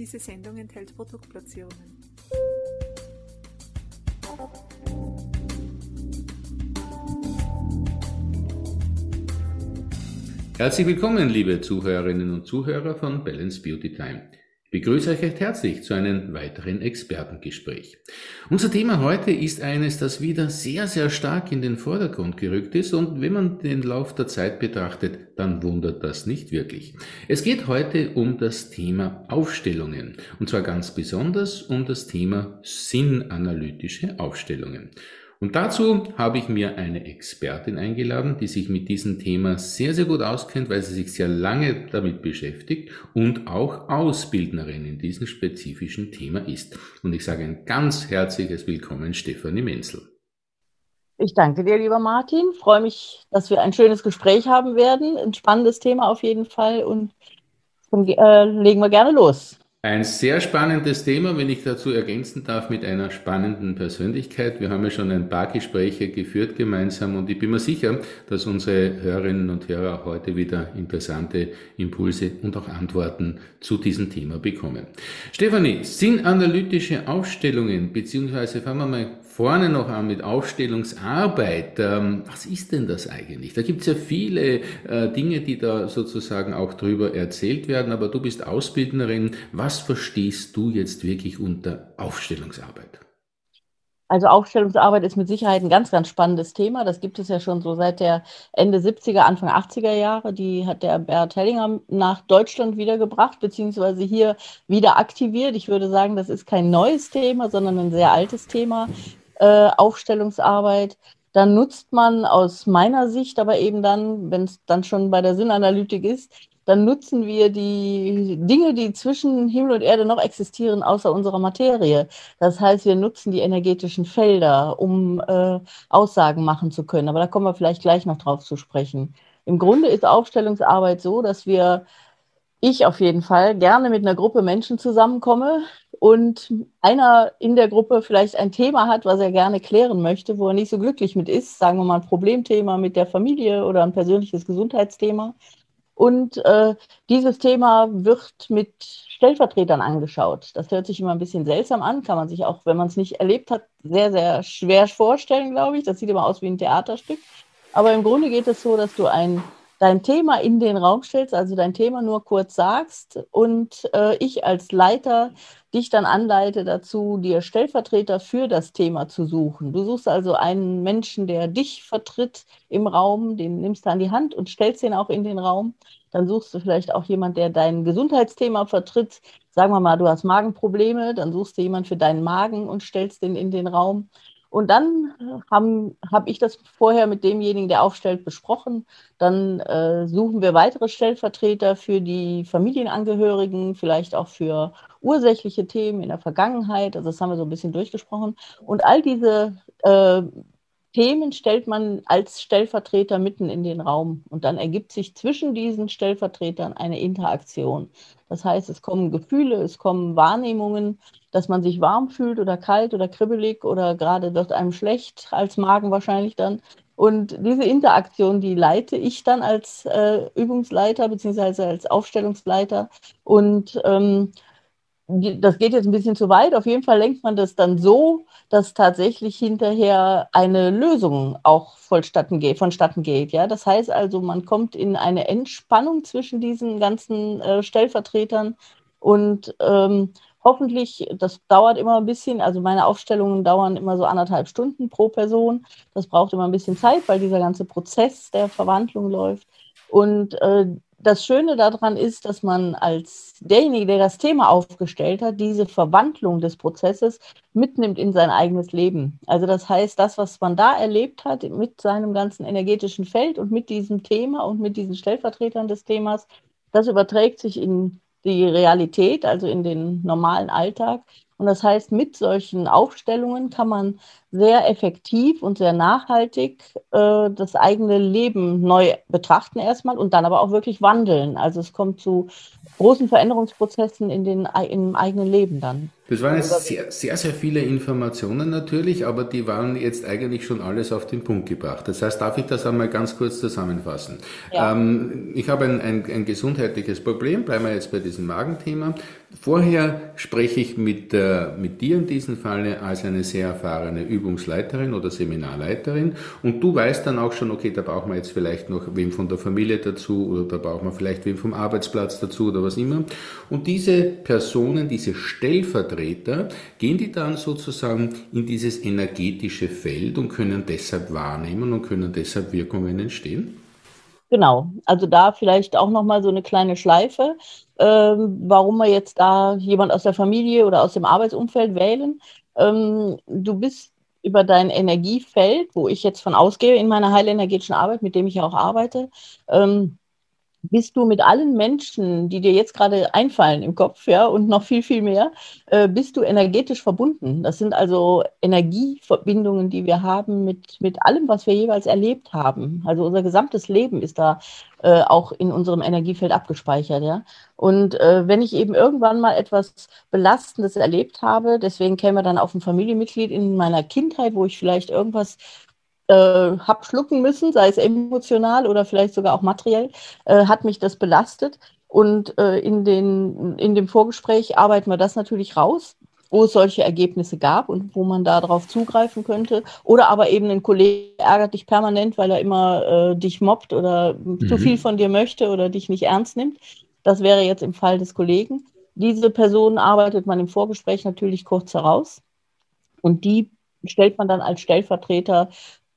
Diese Sendung enthält Produktplatzierungen. Herzlich willkommen, liebe Zuhörerinnen und Zuhörer von Balance Beauty Time. Begrüße euch recht herzlich zu einem weiteren Expertengespräch. Unser Thema heute ist eines, das wieder sehr, sehr stark in den Vordergrund gerückt ist und wenn man den Lauf der Zeit betrachtet, dann wundert das nicht wirklich. Es geht heute um das Thema Aufstellungen und zwar ganz besonders um das Thema sinnanalytische Aufstellungen. Und dazu habe ich mir eine Expertin eingeladen, die sich mit diesem Thema sehr, sehr gut auskennt, weil sie sich sehr lange damit beschäftigt und auch Ausbildnerin in diesem spezifischen Thema ist. Und ich sage ein ganz herzliches Willkommen, Stefanie Menzel. Ich danke dir, lieber Martin. Ich freue mich, dass wir ein schönes Gespräch haben werden. Ein spannendes Thema auf jeden Fall. Und dann äh, legen wir gerne los. Ein sehr spannendes Thema, wenn ich dazu ergänzen darf, mit einer spannenden Persönlichkeit. Wir haben ja schon ein paar Gespräche geführt gemeinsam und ich bin mir sicher, dass unsere Hörerinnen und Hörer heute wieder interessante Impulse und auch Antworten zu diesem Thema bekommen. Stefanie, sind analytische Aufstellungen, beziehungsweise fangen wir mal vorne noch an mit Aufstellungsarbeit. Ähm, was ist denn das eigentlich? Da gibt es ja viele äh, Dinge, die da sozusagen auch drüber erzählt werden, aber du bist Ausbildnerin. Was verstehst du jetzt wirklich unter Aufstellungsarbeit? Also Aufstellungsarbeit ist mit Sicherheit ein ganz, ganz spannendes Thema. Das gibt es ja schon so seit der Ende 70er, Anfang 80er Jahre. Die hat der Bert Hellinger nach Deutschland wiedergebracht, beziehungsweise hier wieder aktiviert. Ich würde sagen, das ist kein neues Thema, sondern ein sehr altes Thema äh, Aufstellungsarbeit. Dann nutzt man aus meiner Sicht aber eben dann, wenn es dann schon bei der Sinnanalytik ist, dann nutzen wir die Dinge, die zwischen Himmel und Erde noch existieren, außer unserer Materie. Das heißt, wir nutzen die energetischen Felder, um äh, Aussagen machen zu können. Aber da kommen wir vielleicht gleich noch drauf zu sprechen. Im Grunde ist Aufstellungsarbeit so, dass wir, ich auf jeden Fall, gerne mit einer Gruppe Menschen zusammenkomme, und einer in der Gruppe vielleicht ein Thema hat, was er gerne klären möchte, wo er nicht so glücklich mit ist, sagen wir mal ein Problemthema mit der Familie oder ein persönliches Gesundheitsthema. Und äh, dieses Thema wird mit Stellvertretern angeschaut. Das hört sich immer ein bisschen seltsam an, kann man sich auch, wenn man es nicht erlebt hat, sehr, sehr schwer vorstellen, glaube ich. Das sieht immer aus wie ein Theaterstück. Aber im Grunde geht es so, dass du ein dein Thema in den Raum stellst, also dein Thema nur kurz sagst und äh, ich als Leiter dich dann anleite dazu, dir Stellvertreter für das Thema zu suchen. Du suchst also einen Menschen, der dich vertritt im Raum, den nimmst du an die Hand und stellst den auch in den Raum. Dann suchst du vielleicht auch jemanden, der dein Gesundheitsthema vertritt. Sagen wir mal, du hast Magenprobleme, dann suchst du jemanden für deinen Magen und stellst den in den Raum. Und dann habe hab ich das vorher mit demjenigen, der aufstellt, besprochen. Dann äh, suchen wir weitere Stellvertreter für die Familienangehörigen, vielleicht auch für ursächliche Themen in der Vergangenheit. Also das haben wir so ein bisschen durchgesprochen. Und all diese äh, Themen stellt man als Stellvertreter mitten in den Raum. Und dann ergibt sich zwischen diesen Stellvertretern eine Interaktion. Das heißt, es kommen Gefühle, es kommen Wahrnehmungen, dass man sich warm fühlt oder kalt oder kribbelig oder gerade wird einem schlecht, als Magen wahrscheinlich dann. Und diese Interaktion, die leite ich dann als äh, Übungsleiter beziehungsweise als Aufstellungsleiter. Und ähm, das geht jetzt ein bisschen zu weit. Auf jeden Fall lenkt man das dann so, dass tatsächlich hinterher eine Lösung auch vonstatten geht. Vonstatten geht ja? Das heißt also, man kommt in eine Entspannung zwischen diesen ganzen äh, Stellvertretern und ähm, hoffentlich, das dauert immer ein bisschen, also meine Aufstellungen dauern immer so anderthalb Stunden pro Person. Das braucht immer ein bisschen Zeit, weil dieser ganze Prozess der Verwandlung läuft. Und äh, das Schöne daran ist, dass man als derjenige, der das Thema aufgestellt hat, diese Verwandlung des Prozesses mitnimmt in sein eigenes Leben. Also das heißt, das, was man da erlebt hat mit seinem ganzen energetischen Feld und mit diesem Thema und mit diesen Stellvertretern des Themas, das überträgt sich in die Realität, also in den normalen Alltag. Und das heißt, mit solchen Aufstellungen kann man sehr effektiv und sehr nachhaltig äh, das eigene Leben neu betrachten erstmal und dann aber auch wirklich wandeln. Also es kommt zu großen Veränderungsprozessen in den, im eigenen Leben dann. Das waren jetzt sehr, sehr, sehr viele Informationen natürlich, aber die waren jetzt eigentlich schon alles auf den Punkt gebracht. Das heißt, darf ich das einmal ganz kurz zusammenfassen? Ja. Ähm, ich habe ein, ein, ein gesundheitliches Problem, bleiben wir jetzt bei diesem Magenthema. Vorher spreche ich mit, äh, mit dir in diesem Falle als eine sehr erfahrene Übungsleiterin oder Seminarleiterin und du weißt dann auch schon, okay, da brauchen wir jetzt vielleicht noch wem von der Familie dazu oder da brauchen wir vielleicht wem vom Arbeitsplatz dazu oder was immer. Und diese Personen, diese Stellvertreter, gehen die dann sozusagen in dieses energetische Feld und können deshalb wahrnehmen und können deshalb Wirkungen entstehen? Genau, also da vielleicht auch nochmal so eine kleine Schleife, ähm, warum wir jetzt da jemand aus der Familie oder aus dem Arbeitsumfeld wählen. Ähm, du bist über dein Energiefeld, wo ich jetzt von ausgehe in meiner heilenergetischen Arbeit, mit dem ich ja auch arbeite, ähm, bist du mit allen Menschen, die dir jetzt gerade einfallen im Kopf, ja, und noch viel, viel mehr, äh, bist du energetisch verbunden. Das sind also Energieverbindungen, die wir haben mit, mit allem, was wir jeweils erlebt haben. Also unser gesamtes Leben ist da äh, auch in unserem Energiefeld abgespeichert, ja. Und äh, wenn ich eben irgendwann mal etwas Belastendes erlebt habe, deswegen käme dann auf ein Familienmitglied in meiner Kindheit, wo ich vielleicht irgendwas äh, habe schlucken müssen, sei es emotional oder vielleicht sogar auch materiell, äh, hat mich das belastet. Und äh, in, den, in dem Vorgespräch arbeiten wir das natürlich raus, wo es solche Ergebnisse gab und wo man darauf zugreifen könnte. Oder aber eben ein Kollege ärgert dich permanent, weil er immer äh, dich mobbt oder mhm. zu viel von dir möchte oder dich nicht ernst nimmt. Das wäre jetzt im Fall des Kollegen. Diese Person arbeitet man im Vorgespräch natürlich kurz heraus und die stellt man dann als Stellvertreter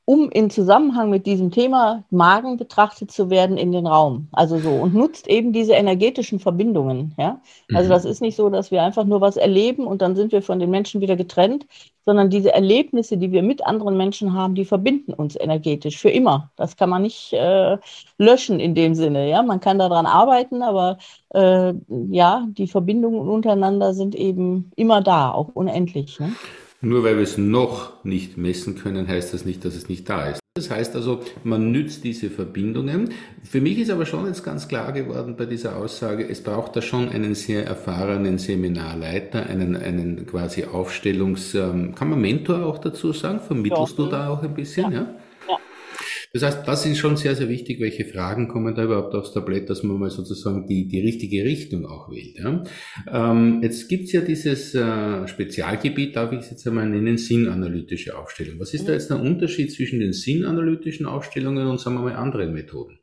um in Zusammenhang mit diesem Thema Magen betrachtet zu werden in den Raum. Also so und nutzt eben diese energetischen Verbindungen. Ja? Also mhm. das ist nicht so, dass wir einfach nur was erleben und dann sind wir von den Menschen wieder getrennt, sondern diese Erlebnisse, die wir mit anderen Menschen haben, die verbinden uns energetisch für immer. Das kann man nicht äh, löschen in dem Sinne. Ja, man kann daran arbeiten, aber äh, ja, die Verbindungen untereinander sind eben immer da, auch unendlich. Ne? Nur weil wir es noch nicht messen können, heißt das nicht, dass es nicht da ist. Das heißt also, man nützt diese Verbindungen. Für mich ist aber schon jetzt ganz klar geworden bei dieser Aussage, es braucht da schon einen sehr erfahrenen Seminarleiter, einen, einen quasi Aufstellungs, ähm, kann man Mentor auch dazu sagen? Vermittelst ja. du da auch ein bisschen? ja? ja? Das heißt, das ist schon sehr, sehr wichtig, welche Fragen kommen da überhaupt aufs Tablett, dass man mal sozusagen die, die richtige Richtung auch wählt. Ja? Ähm, jetzt gibt's ja dieses äh, Spezialgebiet, darf ich es jetzt einmal nennen, sinnanalytische Aufstellung. Was ist da jetzt der Unterschied zwischen den sinnanalytischen Aufstellungen und sagen wir mal anderen Methoden?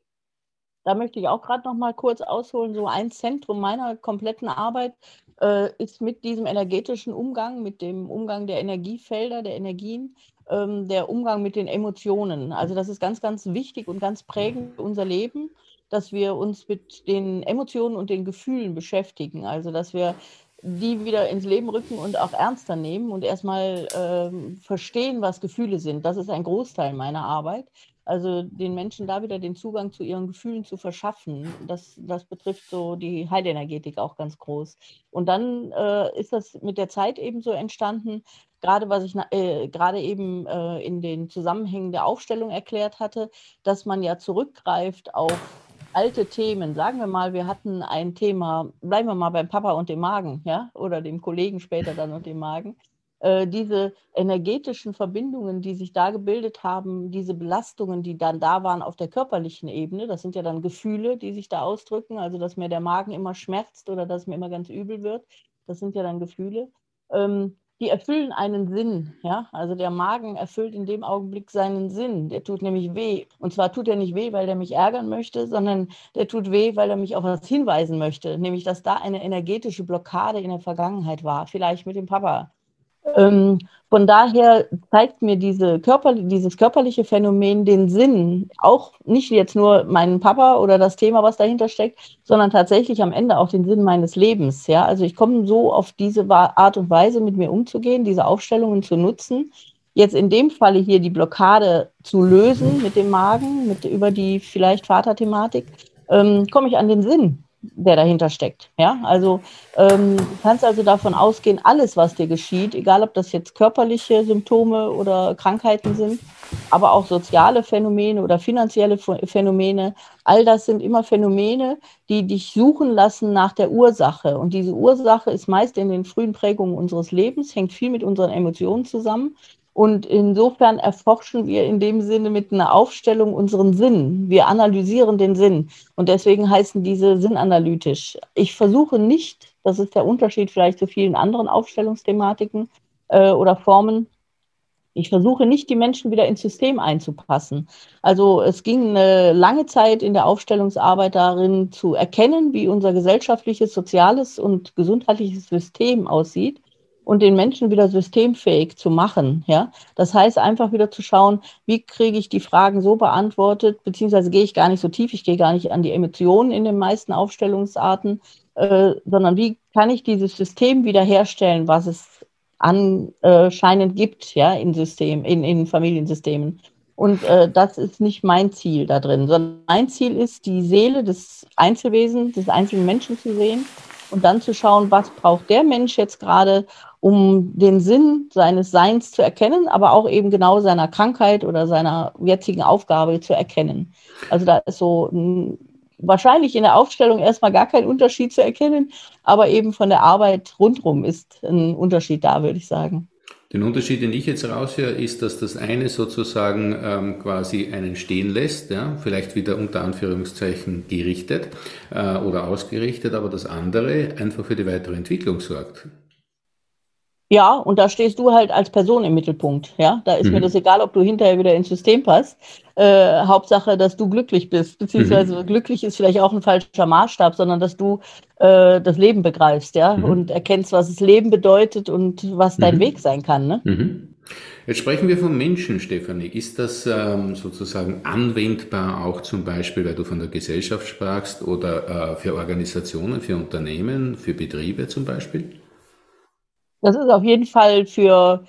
Da möchte ich auch gerade noch mal kurz ausholen. So ein Zentrum meiner kompletten Arbeit äh, ist mit diesem energetischen Umgang, mit dem Umgang der Energiefelder, der Energien, ähm, der Umgang mit den Emotionen. Also das ist ganz, ganz wichtig und ganz prägend für unser Leben, dass wir uns mit den Emotionen und den Gefühlen beschäftigen. Also dass wir die wieder ins Leben rücken und auch ernster nehmen und erstmal ähm, verstehen, was Gefühle sind. Das ist ein Großteil meiner Arbeit. Also den Menschen da wieder den Zugang zu ihren Gefühlen zu verschaffen, das, das betrifft so die Heilenergetik auch ganz groß. Und dann äh, ist das mit der Zeit eben so entstanden, gerade was ich äh, gerade eben äh, in den Zusammenhängen der Aufstellung erklärt hatte, dass man ja zurückgreift auf alte Themen. Sagen wir mal, wir hatten ein Thema, bleiben wir mal beim Papa und dem Magen, ja, oder dem Kollegen später dann und dem Magen. Äh, diese energetischen Verbindungen, die sich da gebildet haben, diese Belastungen, die dann da waren auf der körperlichen Ebene, das sind ja dann Gefühle, die sich da ausdrücken, also dass mir der Magen immer schmerzt oder dass mir immer ganz übel wird, das sind ja dann Gefühle. Ähm, die erfüllen einen Sinn. Ja? Also der Magen erfüllt in dem Augenblick seinen Sinn. Der tut nämlich weh. Und zwar tut er nicht weh, weil er mich ärgern möchte, sondern der tut weh, weil er mich auf etwas hinweisen möchte. Nämlich, dass da eine energetische Blockade in der Vergangenheit war. Vielleicht mit dem Papa ähm, von daher zeigt mir diese Körper, dieses körperliche Phänomen den Sinn, auch nicht jetzt nur meinen Papa oder das Thema, was dahinter steckt, sondern tatsächlich am Ende auch den Sinn meines Lebens. Ja? Also ich komme so auf diese Art und Weise mit mir umzugehen, diese Aufstellungen zu nutzen. Jetzt in dem Falle hier die Blockade zu lösen mit dem Magen, mit, über die vielleicht Vaterthematik, ähm, komme ich an den Sinn der dahinter steckt. Ja, also ähm, du kannst also davon ausgehen, alles, was dir geschieht, egal ob das jetzt körperliche Symptome oder Krankheiten sind, aber auch soziale Phänomene oder finanzielle Phänomene, all das sind immer Phänomene, die dich suchen lassen nach der Ursache. Und diese Ursache ist meist in den frühen Prägungen unseres Lebens, hängt viel mit unseren Emotionen zusammen. Und insofern erforschen wir in dem Sinne mit einer Aufstellung unseren Sinn. Wir analysieren den Sinn. Und deswegen heißen diese sinnanalytisch. Ich versuche nicht, das ist der Unterschied vielleicht zu vielen anderen Aufstellungsthematiken äh, oder Formen, ich versuche nicht, die Menschen wieder ins System einzupassen. Also es ging eine lange Zeit in der Aufstellungsarbeit darin, zu erkennen, wie unser gesellschaftliches, soziales und gesundheitliches System aussieht und den Menschen wieder systemfähig zu machen. Ja? Das heißt einfach wieder zu schauen, wie kriege ich die Fragen so beantwortet, beziehungsweise gehe ich gar nicht so tief, ich gehe gar nicht an die Emotionen in den meisten Aufstellungsarten, äh, sondern wie kann ich dieses System wiederherstellen, was es anscheinend gibt, ja, in System, in, in Familiensystemen. Und äh, das ist nicht mein Ziel da drin, sondern mein Ziel ist, die Seele des Einzelwesens, des einzelnen Menschen zu sehen und dann zu schauen, was braucht der Mensch jetzt gerade, um den Sinn seines Seins zu erkennen, aber auch eben genau seiner Krankheit oder seiner jetzigen Aufgabe zu erkennen. Also da ist so ein, wahrscheinlich in der Aufstellung erstmal gar kein Unterschied zu erkennen, aber eben von der Arbeit rundherum ist ein Unterschied da, würde ich sagen. Den Unterschied, den ich jetzt raushöre, ist, dass das eine sozusagen ähm, quasi einen stehen lässt, ja, vielleicht wieder unter Anführungszeichen gerichtet äh, oder ausgerichtet, aber das andere einfach für die weitere Entwicklung sorgt. Ja, und da stehst du halt als Person im Mittelpunkt. Ja, da ist mhm. mir das egal, ob du hinterher wieder ins System passt. Äh, Hauptsache, dass du glücklich bist, beziehungsweise mhm. glücklich ist vielleicht auch ein falscher Maßstab, sondern dass du äh, das Leben begreifst, ja, mhm. und erkennst, was das Leben bedeutet und was dein mhm. Weg sein kann. Ne? Mhm. Jetzt sprechen wir von Menschen, Stefanie. Ist das ähm, sozusagen anwendbar auch zum Beispiel, weil du von der Gesellschaft sprachst, oder äh, für Organisationen, für Unternehmen, für Betriebe zum Beispiel? Das ist auf jeden Fall für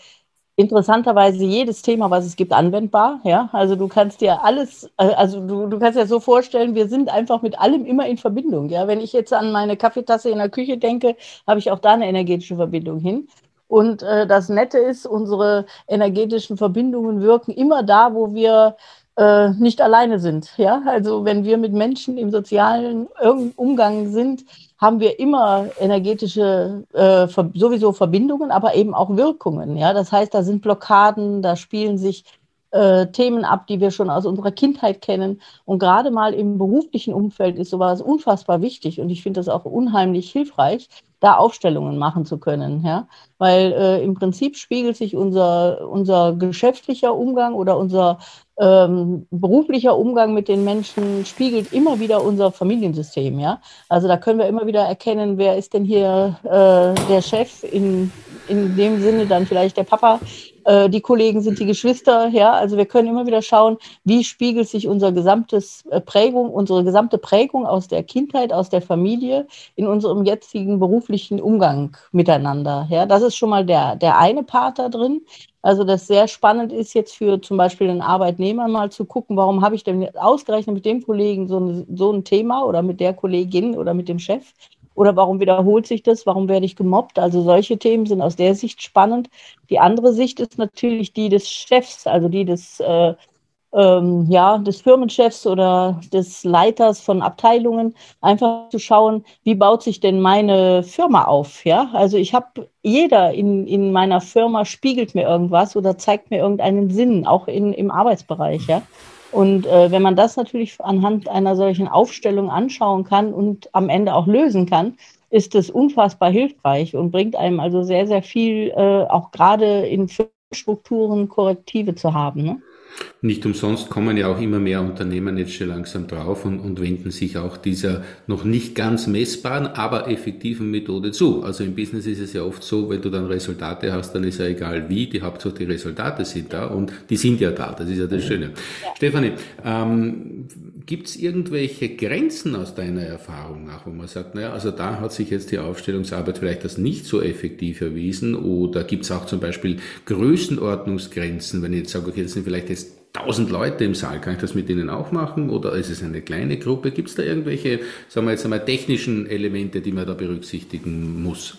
interessanterweise jedes Thema, was es gibt, anwendbar. Ja, also du kannst dir alles, äh, also du, du kannst dir so vorstellen, wir sind einfach mit allem immer in Verbindung. Ja, wenn ich jetzt an meine Kaffeetasse in der Küche denke, habe ich auch da eine energetische Verbindung hin. Und äh, das Nette ist, unsere energetischen Verbindungen wirken immer da, wo wir äh, nicht alleine sind. Ja, also wenn wir mit Menschen im sozialen Umgang sind, haben wir immer energetische äh, sowieso Verbindungen, aber eben auch Wirkungen. Ja, das heißt, da sind Blockaden, da spielen sich äh, Themen ab, die wir schon aus unserer Kindheit kennen. Und gerade mal im beruflichen Umfeld ist sowas unfassbar wichtig. Und ich finde das auch unheimlich hilfreich, da Aufstellungen machen zu können. Ja? Weil äh, im Prinzip spiegelt sich unser, unser geschäftlicher Umgang oder unser ähm, beruflicher Umgang mit den Menschen spiegelt immer wieder unser Familiensystem. Ja? Also da können wir immer wieder erkennen, wer ist denn hier äh, der Chef, in, in dem Sinne dann vielleicht der Papa, äh, die Kollegen sind die Geschwister. Ja? Also wir können immer wieder schauen, wie spiegelt sich unser gesamtes äh, Prägung, unsere gesamte Prägung aus der Kindheit, aus der Familie in unserem jetzigen beruflichen Umgang miteinander. Ja? Das ist schon mal der, der eine Part da drin. Also das sehr spannend ist jetzt für zum Beispiel einen Arbeitnehmer mal zu gucken, warum habe ich denn ausgerechnet mit dem Kollegen so ein, so ein Thema oder mit der Kollegin oder mit dem Chef oder warum wiederholt sich das, warum werde ich gemobbt. Also solche Themen sind aus der Sicht spannend. Die andere Sicht ist natürlich die des Chefs, also die des äh, ähm, ja, des Firmenchefs oder des Leiters von Abteilungen, einfach zu schauen, wie baut sich denn meine Firma auf? Ja, also ich habe jeder in, in meiner Firma spiegelt mir irgendwas oder zeigt mir irgendeinen Sinn, auch in, im Arbeitsbereich. Ja, und äh, wenn man das natürlich anhand einer solchen Aufstellung anschauen kann und am Ende auch lösen kann, ist es unfassbar hilfreich und bringt einem also sehr, sehr viel, äh, auch gerade in Strukturen Korrektive zu haben. Ne? Nicht umsonst kommen ja auch immer mehr Unternehmen jetzt schon langsam drauf und, und, wenden sich auch dieser noch nicht ganz messbaren, aber effektiven Methode zu. Also im Business ist es ja oft so, wenn du dann Resultate hast, dann ist ja egal wie, die Hauptsache die Resultate sind da und die sind ja da. Das ist ja das Schöne. Ja. Stefanie, ähm, gibt es irgendwelche Grenzen aus deiner Erfahrung nach, wo man sagt, naja, also da hat sich jetzt die Aufstellungsarbeit vielleicht als nicht so effektiv erwiesen oder gibt es auch zum Beispiel Größenordnungsgrenzen, wenn ich jetzt sage, okay, das sind vielleicht jetzt tausend Leute im Saal, kann ich das mit denen auch machen oder ist es eine kleine Gruppe? Gibt es da irgendwelche, sagen wir jetzt einmal, technischen Elemente, die man da berücksichtigen muss?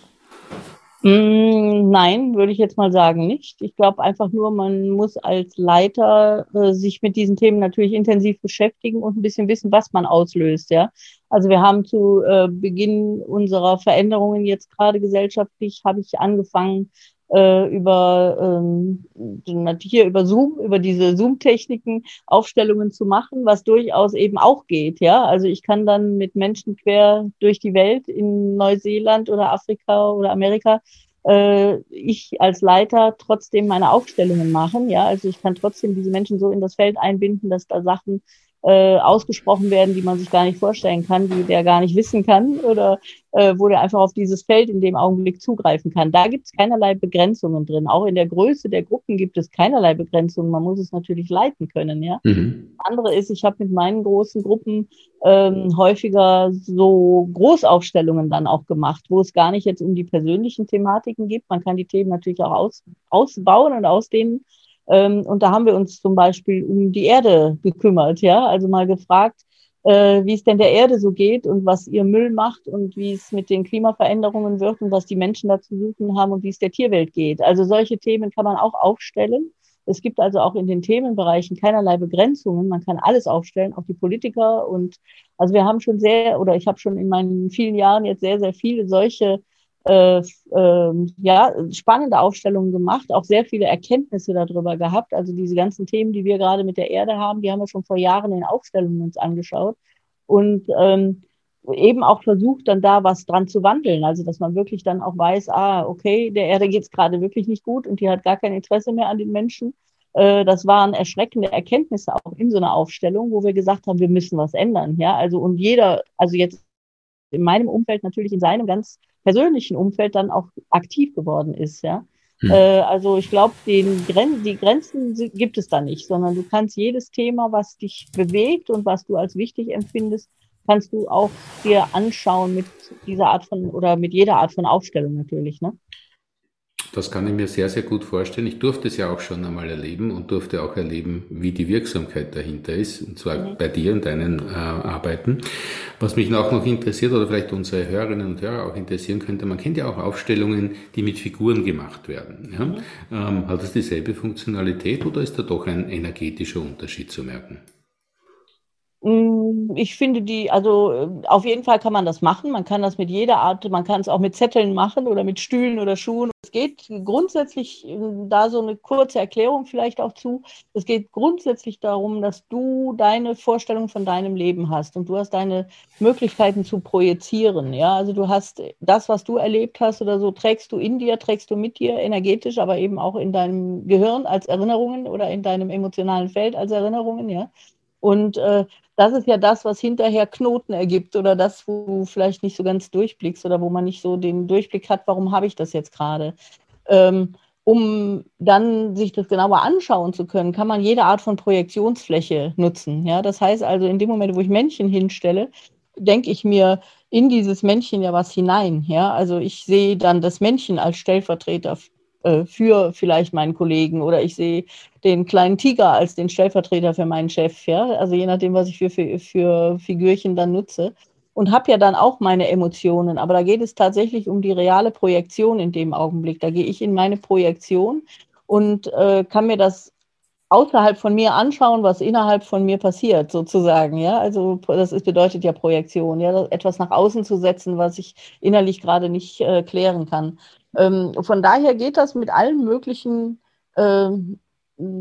Mm, nein, würde ich jetzt mal sagen, nicht. Ich glaube einfach nur, man muss als Leiter äh, sich mit diesen Themen natürlich intensiv beschäftigen und ein bisschen wissen, was man auslöst. Ja, also wir haben zu äh, Beginn unserer Veränderungen jetzt gerade gesellschaftlich habe ich angefangen, äh, über ähm, hier über Zoom, über diese Zoom-Techniken Aufstellungen zu machen, was durchaus eben auch geht. Ja, also ich kann dann mit Menschen quer durch die Welt in Neuseeland oder Afrika oder Amerika äh, ich als Leiter trotzdem meine Aufstellungen machen. Ja, also ich kann trotzdem diese Menschen so in das Feld einbinden, dass da Sachen äh, ausgesprochen werden, die man sich gar nicht vorstellen kann, die der gar nicht wissen kann oder äh, wo der einfach auf dieses Feld in dem Augenblick zugreifen kann. Da gibt es keinerlei Begrenzungen drin. Auch in der Größe der Gruppen gibt es keinerlei Begrenzungen. Man muss es natürlich leiten können. Ja. Mhm. Das andere ist, ich habe mit meinen großen Gruppen ähm, häufiger so Großaufstellungen dann auch gemacht, wo es gar nicht jetzt um die persönlichen Thematiken geht. Man kann die Themen natürlich auch aus, ausbauen und ausdehnen. Ähm, und da haben wir uns zum Beispiel um die Erde gekümmert, ja, also mal gefragt, äh, wie es denn der Erde so geht und was ihr Müll macht und wie es mit den Klimaveränderungen wird und was die Menschen da zu suchen haben und wie es der Tierwelt geht. Also solche Themen kann man auch aufstellen. Es gibt also auch in den Themenbereichen keinerlei Begrenzungen. Man kann alles aufstellen, auch die Politiker. Und also wir haben schon sehr, oder ich habe schon in meinen vielen Jahren jetzt sehr, sehr viele solche äh, äh, ja, spannende Aufstellungen gemacht, auch sehr viele Erkenntnisse darüber gehabt. Also diese ganzen Themen, die wir gerade mit der Erde haben, die haben wir schon vor Jahren in Aufstellungen uns angeschaut und ähm, eben auch versucht, dann da was dran zu wandeln. Also dass man wirklich dann auch weiß, ah, okay, der Erde geht's gerade wirklich nicht gut und die hat gar kein Interesse mehr an den Menschen. Äh, das waren erschreckende Erkenntnisse auch in so einer Aufstellung, wo wir gesagt haben, wir müssen was ändern. Ja, also und jeder, also jetzt in meinem Umfeld natürlich in seinem ganz persönlichen Umfeld dann auch aktiv geworden ist, ja. Hm. Äh, also ich glaube, Gren die Grenzen gibt es da nicht, sondern du kannst jedes Thema, was dich bewegt und was du als wichtig empfindest, kannst du auch dir anschauen mit dieser Art von oder mit jeder Art von Aufstellung natürlich, ne? Das kann ich mir sehr, sehr gut vorstellen. Ich durfte es ja auch schon einmal erleben und durfte auch erleben, wie die Wirksamkeit dahinter ist, und zwar mhm. bei dir und deinen äh, Arbeiten. Was mich auch noch interessiert oder vielleicht unsere Hörerinnen und Hörer auch interessieren könnte, man kennt ja auch Aufstellungen, die mit Figuren gemacht werden. Ja? Mhm. Ähm, hat das dieselbe Funktionalität oder ist da doch ein energetischer Unterschied zu merken? Mm, ich finde die, also äh, auf jeden Fall kann man das machen. Man kann das mit jeder Art, man kann es auch mit Zetteln machen oder mit Stühlen oder Schuhen. Es geht grundsätzlich, äh, da so eine kurze Erklärung vielleicht auch zu, es geht grundsätzlich darum, dass du deine Vorstellung von deinem Leben hast und du hast deine Möglichkeiten zu projizieren. Ja, also du hast das, was du erlebt hast oder so, trägst du in dir, trägst du mit dir energetisch, aber eben auch in deinem Gehirn als Erinnerungen oder in deinem emotionalen Feld als Erinnerungen. Ja. Und äh, das ist ja das, was hinterher Knoten ergibt oder das, wo du vielleicht nicht so ganz durchblickst oder wo man nicht so den Durchblick hat, warum habe ich das jetzt gerade. Ähm, um dann sich das genauer anschauen zu können, kann man jede Art von Projektionsfläche nutzen. Ja, das heißt also, in dem Moment, wo ich Männchen hinstelle, denke ich mir in dieses Männchen ja was hinein. Ja, also ich sehe dann das Männchen als Stellvertreter äh, für vielleicht meinen Kollegen oder ich sehe den kleinen Tiger als den Stellvertreter für meinen Chef, ja, also je nachdem, was ich für, für, für Figürchen dann nutze und habe ja dann auch meine Emotionen, aber da geht es tatsächlich um die reale Projektion in dem Augenblick. Da gehe ich in meine Projektion und äh, kann mir das außerhalb von mir anschauen, was innerhalb von mir passiert, sozusagen. Ja, also das ist, bedeutet ja Projektion, ja, etwas nach außen zu setzen, was ich innerlich gerade nicht äh, klären kann. Ähm, von daher geht das mit allen möglichen äh,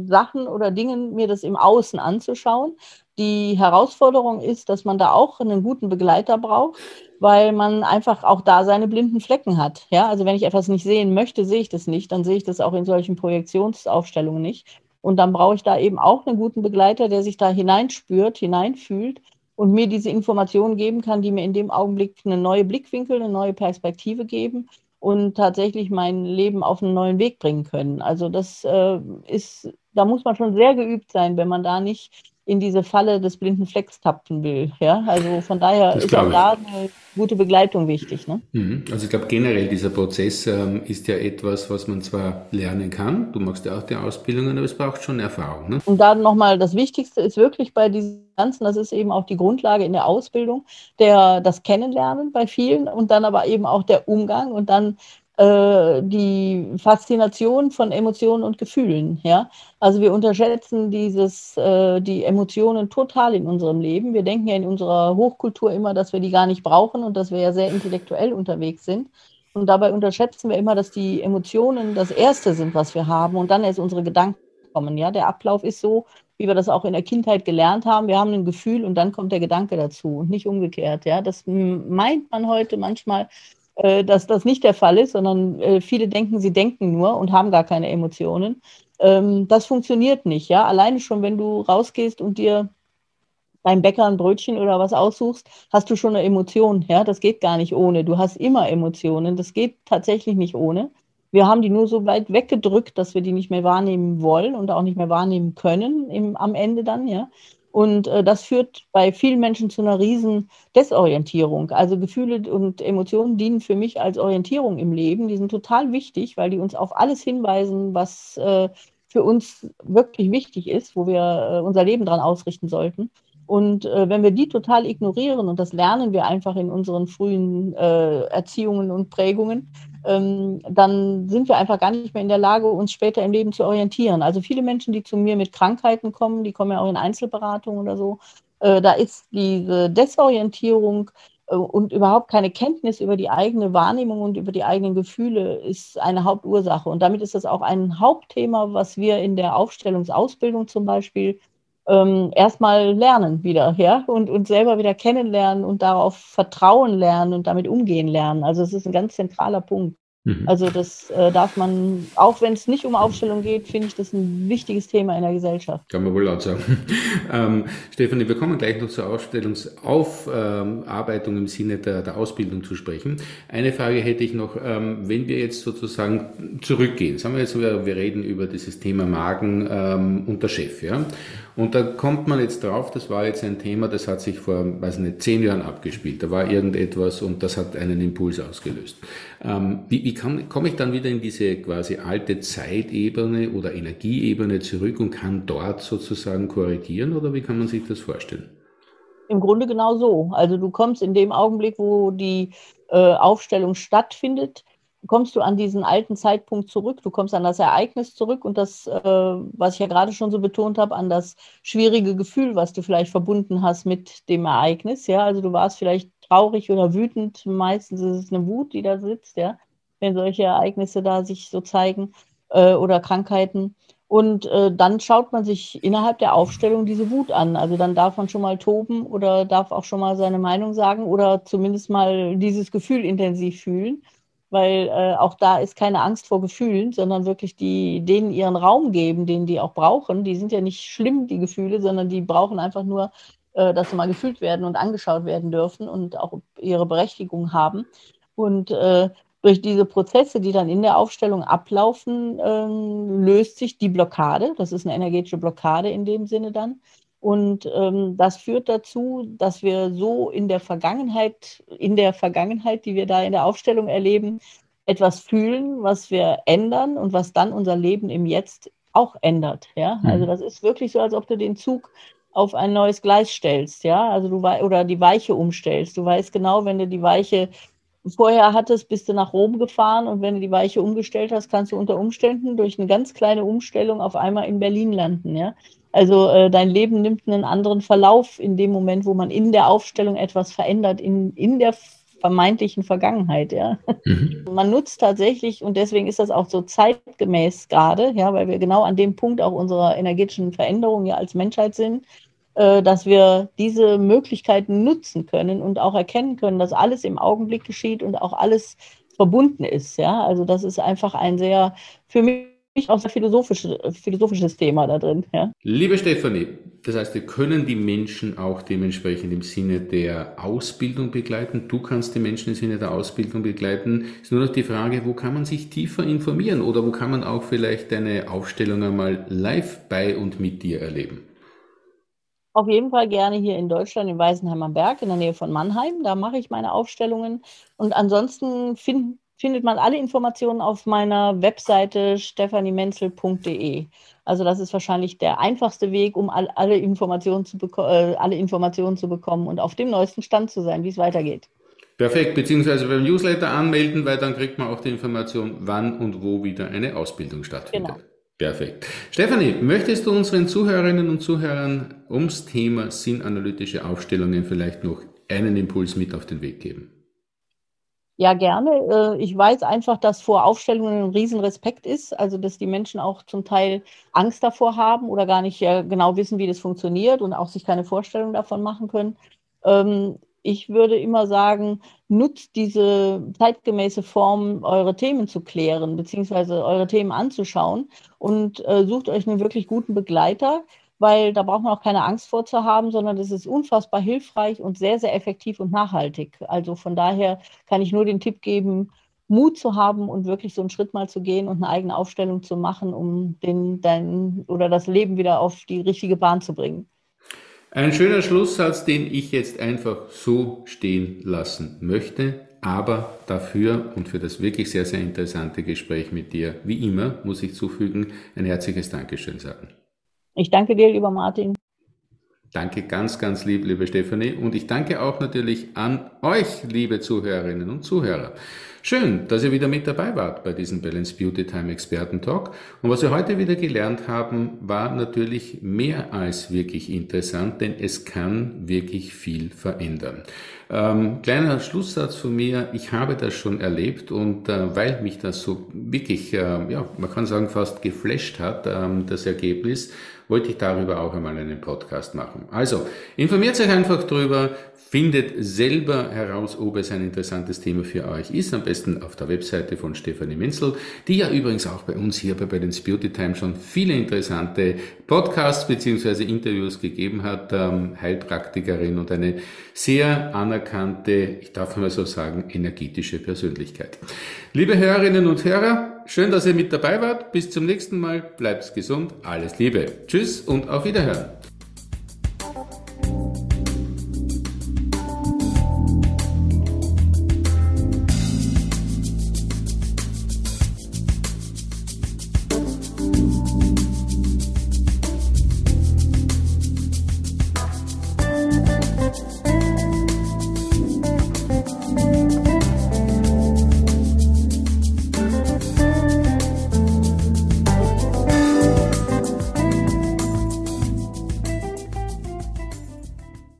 Sachen oder Dingen, mir das im Außen anzuschauen. Die Herausforderung ist, dass man da auch einen guten Begleiter braucht, weil man einfach auch da seine blinden Flecken hat. Ja, also wenn ich etwas nicht sehen möchte, sehe ich das nicht, dann sehe ich das auch in solchen Projektionsaufstellungen nicht. Und dann brauche ich da eben auch einen guten Begleiter, der sich da hineinspürt, hineinfühlt und mir diese Informationen geben kann, die mir in dem Augenblick eine neue Blickwinkel, eine neue Perspektive geben und tatsächlich mein Leben auf einen neuen Weg bringen können. Also das äh, ist, da muss man schon sehr geübt sein, wenn man da nicht in diese Falle des blinden Flecks tappen will. Ja, also von daher das ist auch da eine gute Begleitung wichtig. Ne? Mhm. Also ich glaube generell dieser Prozess ähm, ist ja etwas, was man zwar lernen kann. Du machst ja auch die Ausbildungen, aber es braucht schon Erfahrung. Ne? Und da nochmal das Wichtigste ist wirklich bei diesem Ganzen, das ist eben auch die Grundlage in der Ausbildung, der das Kennenlernen bei vielen und dann aber eben auch der Umgang und dann äh, die Faszination von Emotionen und Gefühlen. Ja? Also wir unterschätzen dieses, äh, die Emotionen total in unserem Leben. Wir denken ja in unserer Hochkultur immer, dass wir die gar nicht brauchen und dass wir ja sehr intellektuell unterwegs sind. Und dabei unterschätzen wir immer, dass die Emotionen das Erste sind, was wir haben und dann erst unsere Gedanken kommen. Ja, der Ablauf ist so, wie wir das auch in der Kindheit gelernt haben. Wir haben ein Gefühl und dann kommt der Gedanke dazu und nicht umgekehrt. Ja, das meint man heute manchmal, äh, dass das nicht der Fall ist, sondern äh, viele denken, sie denken nur und haben gar keine Emotionen. Ähm, das funktioniert nicht. Ja, alleine schon, wenn du rausgehst und dir beim Bäcker ein Brötchen oder was aussuchst, hast du schon eine Emotion. Ja, das geht gar nicht ohne. Du hast immer Emotionen. Das geht tatsächlich nicht ohne. Wir haben die nur so weit weggedrückt, dass wir die nicht mehr wahrnehmen wollen und auch nicht mehr wahrnehmen können im, am Ende dann, ja. Und äh, das führt bei vielen Menschen zu einer riesen Desorientierung. Also Gefühle und Emotionen dienen für mich als Orientierung im Leben. Die sind total wichtig, weil die uns auf alles hinweisen, was äh, für uns wirklich wichtig ist, wo wir äh, unser Leben dran ausrichten sollten. Und äh, wenn wir die total ignorieren, und das lernen wir einfach in unseren frühen äh, Erziehungen und Prägungen, ähm, dann sind wir einfach gar nicht mehr in der Lage, uns später im Leben zu orientieren. Also viele Menschen, die zu mir mit Krankheiten kommen, die kommen ja auch in Einzelberatung oder so, äh, da ist diese Desorientierung äh, und überhaupt keine Kenntnis über die eigene Wahrnehmung und über die eigenen Gefühle ist eine Hauptursache. Und damit ist das auch ein Hauptthema, was wir in der Aufstellungsausbildung zum Beispiel ähm, erstmal lernen wieder, ja, und uns selber wieder kennenlernen und darauf vertrauen lernen und damit umgehen lernen. Also es ist ein ganz zentraler Punkt. Mhm. Also das äh, darf man, auch wenn es nicht um Aufstellung geht, finde ich das ein wichtiges Thema in der Gesellschaft. Kann man wohl laut sagen. ähm, Stefanie, wir kommen gleich noch zur Ausstellungsaufarbeitung im Sinne der, der, Ausbildung zu sprechen. Eine Frage hätte ich noch, ähm, wenn wir jetzt sozusagen zurückgehen, sagen wir jetzt, wir, wir reden über dieses Thema Magen ähm, und der Chef, ja. Und da kommt man jetzt drauf, das war jetzt ein Thema, das hat sich vor, weiß nicht, zehn Jahren abgespielt. Da war irgendetwas und das hat einen Impuls ausgelöst. Ähm, wie wie komme ich dann wieder in diese quasi alte Zeitebene oder Energieebene zurück und kann dort sozusagen korrigieren oder wie kann man sich das vorstellen? Im Grunde genau so. Also du kommst in dem Augenblick, wo die äh, Aufstellung stattfindet, kommst du an diesen alten Zeitpunkt zurück, du kommst an das Ereignis zurück und das, äh, was ich ja gerade schon so betont habe, an das schwierige Gefühl, was du vielleicht verbunden hast mit dem Ereignis. Ja, also du warst vielleicht traurig oder wütend, meistens ist es eine Wut, die da sitzt, ja, wenn solche Ereignisse da sich so zeigen äh, oder Krankheiten. Und äh, dann schaut man sich innerhalb der Aufstellung diese Wut an. Also dann darf man schon mal toben oder darf auch schon mal seine Meinung sagen oder zumindest mal dieses Gefühl intensiv fühlen weil äh, auch da ist keine Angst vor Gefühlen, sondern wirklich die, denen ihren Raum geben, den die auch brauchen. Die sind ja nicht schlimm, die Gefühle, sondern die brauchen einfach nur, dass sie mal gefühlt werden und angeschaut werden dürfen und auch ihre Berechtigung haben. Und äh, durch diese Prozesse, die dann in der Aufstellung ablaufen, ähm, löst sich die Blockade. Das ist eine energetische Blockade in dem Sinne dann. Und ähm, das führt dazu, dass wir so in der Vergangenheit, in der Vergangenheit, die wir da in der Aufstellung erleben, etwas fühlen, was wir ändern und was dann unser Leben im Jetzt auch ändert. Ja, mhm. also das ist wirklich so, als ob du den Zug auf ein neues Gleis stellst, ja, also du oder die Weiche umstellst. Du weißt genau, wenn du die Weiche vorher hattest, bist du nach Rom gefahren und wenn du die Weiche umgestellt hast, kannst du unter Umständen durch eine ganz kleine Umstellung auf einmal in Berlin landen, ja. Also äh, dein Leben nimmt einen anderen Verlauf in dem Moment, wo man in der Aufstellung etwas verändert, in, in der vermeintlichen Vergangenheit, ja. Mhm. Man nutzt tatsächlich, und deswegen ist das auch so zeitgemäß gerade, ja, weil wir genau an dem Punkt auch unserer energetischen Veränderung ja als Menschheit sind, äh, dass wir diese Möglichkeiten nutzen können und auch erkennen können, dass alles im Augenblick geschieht und auch alles verbunden ist, ja. Also das ist einfach ein sehr, für mich auch ein philosophisches, philosophisches Thema da drin. Ja. Liebe Stefanie, das heißt, wir können die Menschen auch dementsprechend im Sinne der Ausbildung begleiten. Du kannst die Menschen im Sinne der Ausbildung begleiten. Es ist nur noch die Frage, wo kann man sich tiefer informieren oder wo kann man auch vielleicht deine Aufstellung einmal live bei und mit dir erleben? Auf jeden Fall gerne hier in Deutschland, in Weisenheim am Berg, in der Nähe von Mannheim. Da mache ich meine Aufstellungen. Und ansonsten finden findet man alle Informationen auf meiner Webseite stephaniemenzel.de. Also das ist wahrscheinlich der einfachste Weg, um all, alle, Informationen zu äh, alle Informationen zu bekommen und auf dem neuesten Stand zu sein, wie es weitergeht. Perfekt, beziehungsweise beim Newsletter anmelden, weil dann kriegt man auch die Information, wann und wo wieder eine Ausbildung stattfindet. Genau. Perfekt. Stefanie, möchtest du unseren Zuhörerinnen und Zuhörern ums Thema sinnanalytische Aufstellungen vielleicht noch einen Impuls mit auf den Weg geben? Ja, gerne. Äh, ich weiß einfach, dass vor Aufstellungen ein Riesenrespekt ist, also dass die Menschen auch zum Teil Angst davor haben oder gar nicht äh, genau wissen, wie das funktioniert und auch sich keine Vorstellung davon machen können. Ähm, ich würde immer sagen, nutzt diese zeitgemäße Form, eure Themen zu klären, beziehungsweise eure Themen anzuschauen und äh, sucht euch einen wirklich guten Begleiter, weil da braucht man auch keine Angst vor zu haben, sondern das ist unfassbar hilfreich und sehr, sehr effektiv und nachhaltig. Also von daher kann ich nur den Tipp geben, Mut zu haben und wirklich so einen Schritt mal zu gehen und eine eigene Aufstellung zu machen, um den, dein oder das Leben wieder auf die richtige Bahn zu bringen. Ein schöner Schlusssatz, den ich jetzt einfach so stehen lassen möchte. Aber dafür und für das wirklich sehr, sehr interessante Gespräch mit dir, wie immer, muss ich zufügen, ein herzliches Dankeschön sagen. Ich danke dir, lieber Martin. Danke ganz, ganz lieb, liebe Stefanie. Und ich danke auch natürlich an euch, liebe Zuhörerinnen und Zuhörer. Schön, dass ihr wieder mit dabei wart bei diesem Balance Beauty Time Experten Talk. Und was wir heute wieder gelernt haben, war natürlich mehr als wirklich interessant, denn es kann wirklich viel verändern. Ähm, kleiner Schlusssatz von mir, ich habe das schon erlebt und äh, weil mich das so wirklich, äh, ja, man kann sagen, fast geflasht hat, äh, das Ergebnis, wollte ich darüber auch einmal einen Podcast machen. Also, informiert euch einfach drüber, findet selber heraus, ob es ein interessantes Thema für euch ist. Am besten auf der Webseite von Stefanie Menzel, die ja übrigens auch bei uns hier bei Balance Beauty Time schon viele interessante Podcasts beziehungsweise Interviews gegeben hat. Ähm, Heilpraktikerin und eine sehr anerkannte, ich darf mal so sagen, energetische Persönlichkeit. Liebe Hörerinnen und Hörer, schön, dass ihr mit dabei wart. Bis zum nächsten Mal. Bleibt gesund. Alles Liebe. Tschüss und auf Wiederhören.